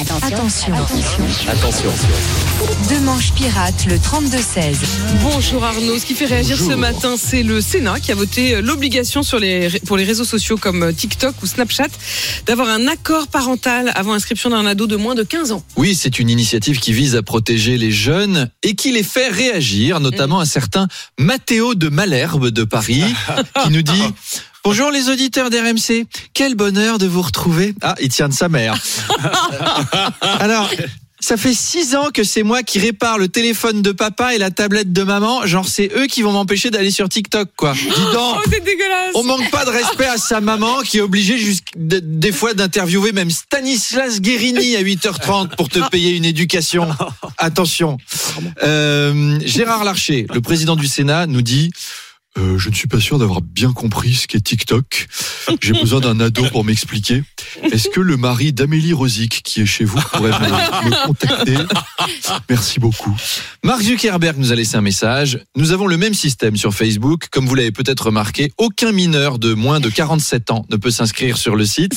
Attention, attention. Attention. Deux manches pirates, le 32-16. Bonjour Arnaud. Ce qui fait réagir ce matin, c'est le Sénat qui a voté l'obligation sur les, pour les réseaux sociaux comme TikTok ou Snapchat d'avoir un accord parental avant inscription d'un ado de moins de 15 ans. Oui, c'est une initiative qui vise à protéger les jeunes et qui les fait réagir, notamment un certain Mathéo de Malherbe de Paris, qui nous dit Bonjour les auditeurs d'RMC, quel bonheur de vous retrouver. Ah, il tient de sa mère. Alors, ça fait six ans que c'est moi qui répare le téléphone de papa et la tablette de maman. Genre, c'est eux qui vont m'empêcher d'aller sur TikTok, quoi. Dis donc. Oh, c'est dégueulasse. On manque pas de respect à sa maman qui est obligée de- des fois d'interviewer même Stanislas Guérini à 8h30 pour te payer une éducation. Attention. Euh, Gérard Larcher, le président du Sénat, nous dit euh, je ne suis pas sûr d'avoir bien compris ce qu'est TikTok. J'ai besoin d'un ado pour m'expliquer. Est-ce que le mari d'Amélie Rosic, qui est chez vous, pourrait me, me contacter? Merci beaucoup. Mark Zuckerberg nous a laissé un message. Nous avons le même système sur Facebook. Comme vous l'avez peut-être remarqué, aucun mineur de moins de 47 ans ne peut s'inscrire sur le site.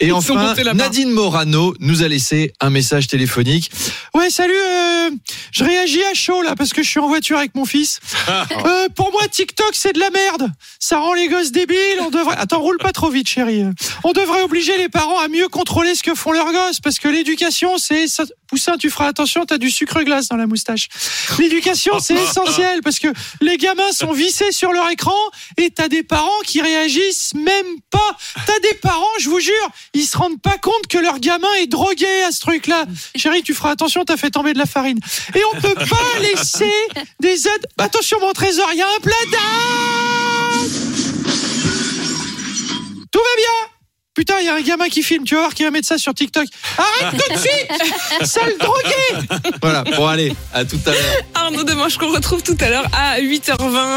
Et enfin. Nadine Morano nous a laissé un message téléphonique. Ouais, salut, euh, je réagis à chaud là parce que je suis en voiture avec mon fils. Euh, pour moi, TikTok, c'est de la merde. Ça rend les gosses débiles. On devrait. Attends, roule pas trop vite, chérie. On devrait obliger les parents à mieux contrôler ce que font leurs gosses parce que l'éducation, c'est. Poussin, tu feras attention, t'as du sucre glace dans la moustache. L'éducation, c'est essentiel parce que les gamins sont vissés sur leur écran et t'as des parents qui réagissent même pas. T'as des parents, je vous jure, ils se rendent pas compte que leur gamin est drogué à ce truc-là. Chérie, tu feras attention, t'as fait tomber de la farine. Et on peut pas laisser des aides. Attention, mon trésor, il y a un plat Tout va bien Putain, il y a un gamin qui filme, tu vas voir qui va mettre ça sur TikTok. Arrête tout de suite Sale drogué Voilà, bon allez, à tout à l'heure. Arnaud Demanche qu'on retrouve tout à l'heure à 8h20.